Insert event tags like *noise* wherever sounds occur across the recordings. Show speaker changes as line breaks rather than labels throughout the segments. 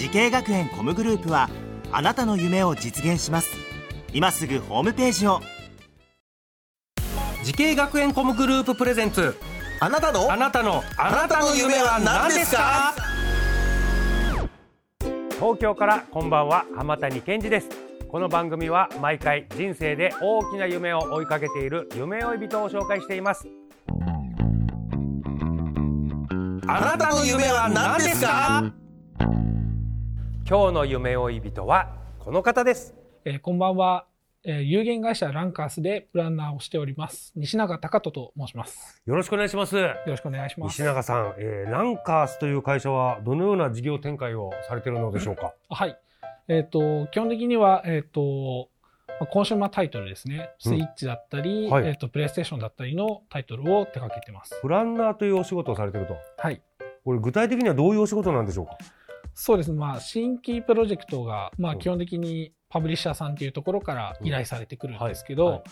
滋慶学園 COMグループはあなたの夢を実現します。今すぐホームページを。
滋慶学園 COMグループ presents。
あなたの？
あなたの。あなたの夢は何ですか？東京からこんばんは浜谷健司です。この番組は毎回人生で大きな夢を追いかけている夢追い人を紹介しています。
あなたの夢は何ですか？
今日の夢追い人はこの方です。
えーこんばんは、えー有限会社ランカースでプランナーをしております。西永隆人と申します。
よろしくお願いします。
よろしくお願いします。
西永さん、えーランカースという会社はどのような事業展開をされているのでしょうか？
はい。えっ、と基本的にはえっ、とまあコンシューマータイトルですね。スイッチだったり、
はい。
えっ、とプレイステーションだったりのタイトルを手掛けてます。
プランナーというお仕事をされていると。
はい。
これ具体的にはどういうお仕事なんでしょうか？
そうです。ねまあ新規プロジェクトがま
うん
あ基本的にパブリッシャーさんっていうところから依頼されてくるんですけど、
はい。はい。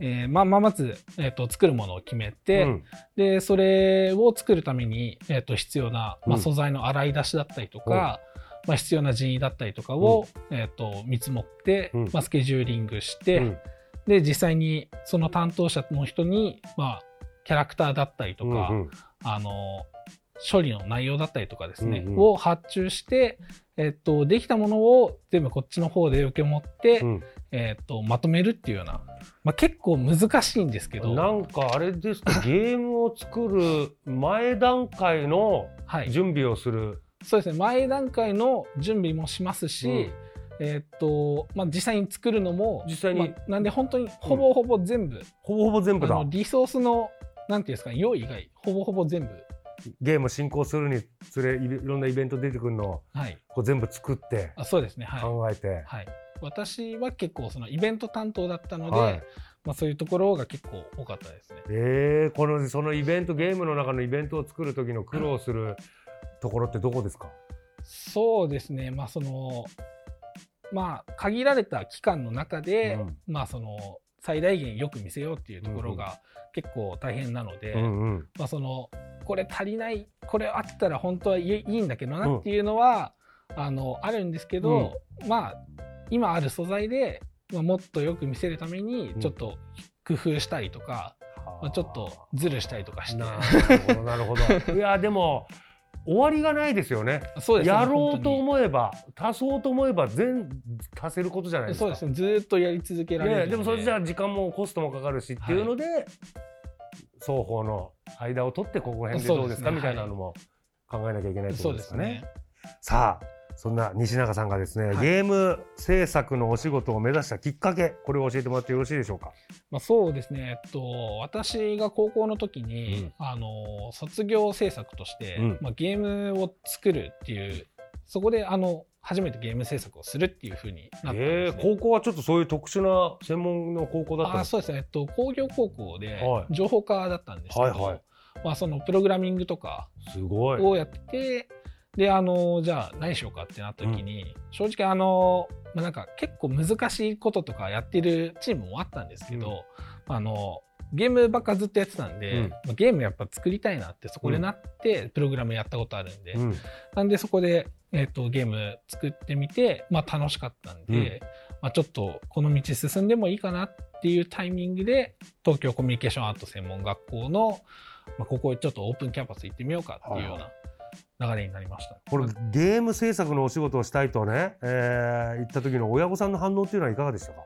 えーまあ、まず、えー、と作るものを決めて、
うん。
で、それを作るために、えっ、と、必要な、まあ、
うん。
素材の洗い出しだったりとか、まあ、必要な人員だったりとかを、えっ、と、見積もって、
うん。
まあ、スケジューリングして、
うん。
で、実際にその担当者の人に、まあ、キャラクターだったりとか、
うんうん。
あの、処理の内容だったりとかですね、
うんうん。
を発注して、えっ、と、できたものを全部こっちの方で受け持って、
うん。
えっ、と、まとめるっていうような、まあ、結構難しいんですけど、
なんかあれですか？*laughs* ゲームを作る前段階の
はい。
準備をする、
そうですね。前段階の準備もしますし、えーっとまあ、実際に作るのも
実際に。
まあなんで本当にほぼほぼ全部、
ほぼほぼ全部だ。
リソースのなんていうんですか用意以外ほぼほぼ全部
ゲーム進行するにつれいろんなイベント出てくるのを
はい。
こう全部作って
あそうですね。はい、
考えて、
はい、私は結構そのイベント担当だったので、
はい。
まあ、そういうところが結構多かったですね。
えー、このそのイベントゲームの中のイベントを作る時の苦労するところってどこですか、
そうですね。まあそのまあ限られた期間の中で、
うん。
まあその最大限よく見せようっていうところが結構大変なので、
うんうん。
まあ、そのこれ足りないこれあったら本当はいいんだけどなっていうのは、あのあるんですけど、まあ今ある素材で、まあ、もっとよく見せるために
うん。
ちょっと工夫したりとか、まあ、ちょっとズルしたりとかして。
なるほどなるほど。*laughs* いやでも終わりがないですよね。
そうですね
やろうと思えば足そうと思えば全足せることじゃないですか。
そうですねずーっとやり続けられるの
ね、でもそれじゃあ時間もコストもかかるしっていうので、双方の間を取ってここら辺でどうですか
ね
みたいなのも考えなきゃいけないって
そう
ことですかね。
ね。
さあそんな西永さんがですね、
はい。
ゲーム制作のお仕事を目指したきっかけこれを教えてもらってよろしいでしょうか？
まあ、そうですね、えっと、私が高校の時に、あの卒業制作として、
うん。
まあ、ゲームを作るっていうそこであの初めてゲーム制作をするっていうふうになったん
え
です、ね。
ー高校はちょっとそういう特殊な専門の高校だったんです
あそうですね、えっと、工業高校で
はい。
情報科だったんですけど、
はいはい。
まあ、そのプログラミングとか
すごい。
をやってて、であのじゃあ何しようかってなった時に、正直あの、まあ、なんか結構難しいこととかやってるチームもあったんですけど、あのゲームばっかずっとやってたんで、
うん。
まあゲームやっぱ作りたいなってそこでなって、プログラムやったことあるんで、
うん。
なんでそこで、えっとゲーム作ってみて、まあ、楽しかったんで、
うん。
まあ、ちょっとこの道進んでもいいかなっていうタイミングで東京コミュニケーションアート専門学校の、まあ、ここへちょっとオープンキャンパス行ってみようかっていうような流れになりました。
これゲーム制作のお仕事をしたいとね、えー、言った時の親御さんの反応っていうのはいかがでしたか？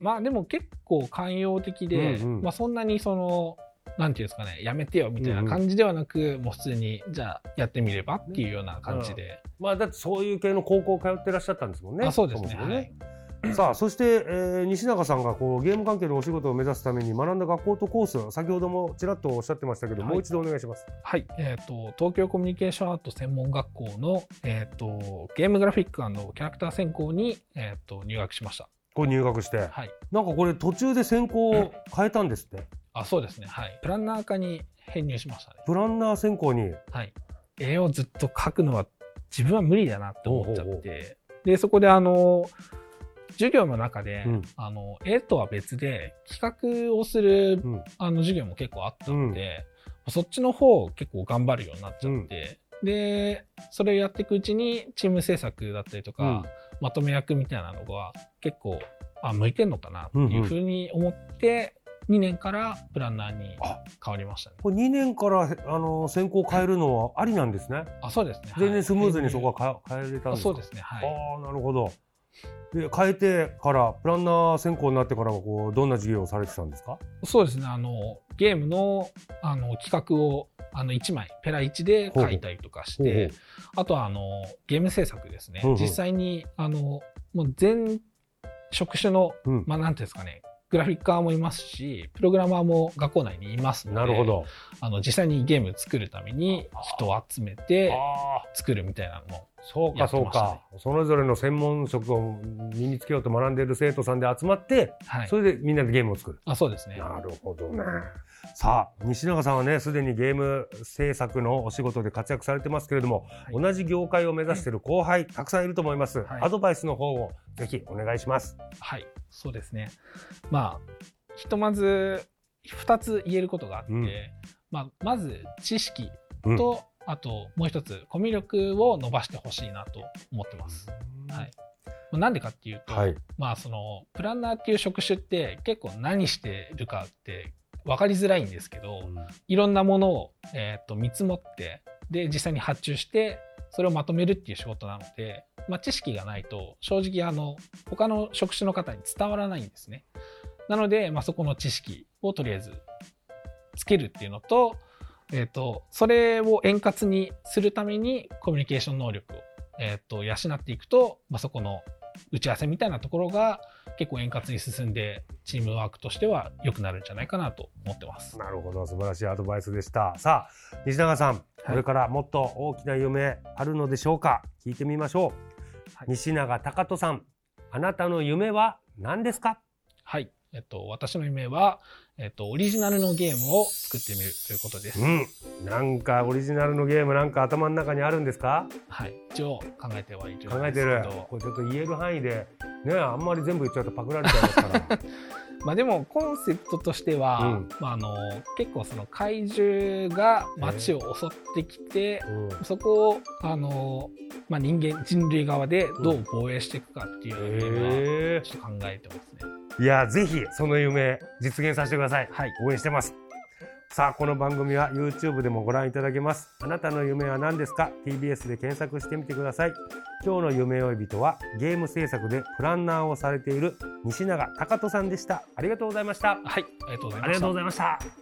まあでも結構寛容的で、
うんうん。
まあそんなにその、なんていうんですかね、やめてよみたいな感じではなく、もう普通に、じゃあやってみればっていうような感じで。
まあだってそういう系の高校通ってらっしゃったんですもんね。
あそうですね。
もも
はい
さあそして、えー西永さんがこうゲーム関係のお仕事を目指すために学んだ学校とコース先ほどもちらっとおっしゃってましたけど、
はい
もう一度お願いします。
はい、えっ、と、東京コミュニケーションアート専門学校の、えっ、と、ゲームグラフィックキャラクター専攻に、えっ、と、入学しました。
こう入学して、
はい。
なんかこれ途中で専攻を変えたんですって。
あ、そうですね。はい。プランナー科に編入しましたね。
プランナー専攻に。
はい。絵をずっと描くのは自分は無理だなって思っちゃって、で、そこであの、授業の中で、
うん
あの、絵とは別で企画をする、
うん
あの授業も結構あったので、そっちの方を結構頑張るようになっちゃって、で、それをやっていくうちにチーム制作だったりとか、
うん
まとめ役みたいなのが結構、あ、向いてんのかなっていうふうに思って、2年からプランナーに
あ
変わりましたね。
これ2年からあの専攻変えるのはありなんですね。
あ、そうですね。
全然スムーズにそこ
は
は変えれたん
あ
ですか？
そうですね。はい。
ああなるほど。で変えてからプランナー専攻になってからはこうどんな授業をされてたんですか？
そうですね。あの、ゲームの、あの、企画を、あの、1枚、ペラ1で書いたりとかして、あとは、あの、ゲーム制作ですね
ほうほ。う
実際に、あの、もう全職種の、
うん
まあ、なんていうんですかね、グラフィッカーもいますし、プログラマーも学校内にいますので、
なるほ。ど。
あの、実際にゲーム作るために人を集めて作るみたいなのも、
そうかそうか。それぞれの専門職を身につけようと学んでいる生徒さんで集まって、
はい
そ。れでみんなでゲームを作る。
あ、そうですね。
なるほどね。さあ西永さんはねすでにゲーム制作のお仕事で活躍されてますけれども、
はい
同じ業界を目指している後輩たくさんいると思います、
はい
アドバイスの方をぜひお願いします
はい、そうですね。まあ、ひとまず2つ言えることがあって、
うん
まあ、まず知識と、あともう一つコミュ力を伸ばしてほしいなと思ってます。はい。まあなんでかっていうと、
はい
まあそのプランナーっていう職種って結構何してるかって分かりづらいんですけど、いろんなものを、えー、と見積もってで実際に発注してそれをまとめるっていう仕事なので、まあ、知識がないと正直あの他の職種の方に伝わらないんですね。なので、まあ、そこの知識をとりあえずつけるっていうのと,、えー、とそれを円滑にするためにコミュニケーション能力を、えー、と養っていくと、まあ、そこの打ち合わせみたいなところが結構円滑に進んでチームワークとしては良くなるんじゃないかなと思ってます。
なるほど素晴らしいアドバイスでしたさあ西永さん、これからもっと大きな夢あるのでしょうか？聞いてみましょう、
はい
西永隆人さんあなたの夢は何ですか？
はい。えっと、私の夢は、えっと、オリジナルのゲームを作ってみるということです。
うんなんかオリジナルのゲームなんか頭の中にあるんですか？
はい。一応考えてはいる。
考えてるこれちょっと言える範囲でねあんまり全部言っちゃうとパクられちゃいますから *laughs*
まあでも、コンセプトとしては、
うん。
まああの、結構その怪獣が街を襲ってきて、
うん。
そこを、あの、まあ人間、人類側でどう防衛していくかっていうようなゲー。ムは、
へ
ちょっと考えてますね。
えいやぜひその夢実現させてください、
はい。
応援してますさあこの番組は YouTube でもご覧いただけます。あなたの夢は何ですか？TBS で検索してみてください。今日の夢追い人はゲーム制作でプランナーをされている西永隆人さんでした。ありがとうございました。
はい。ありがとうござい
ありが
ました。
とうございました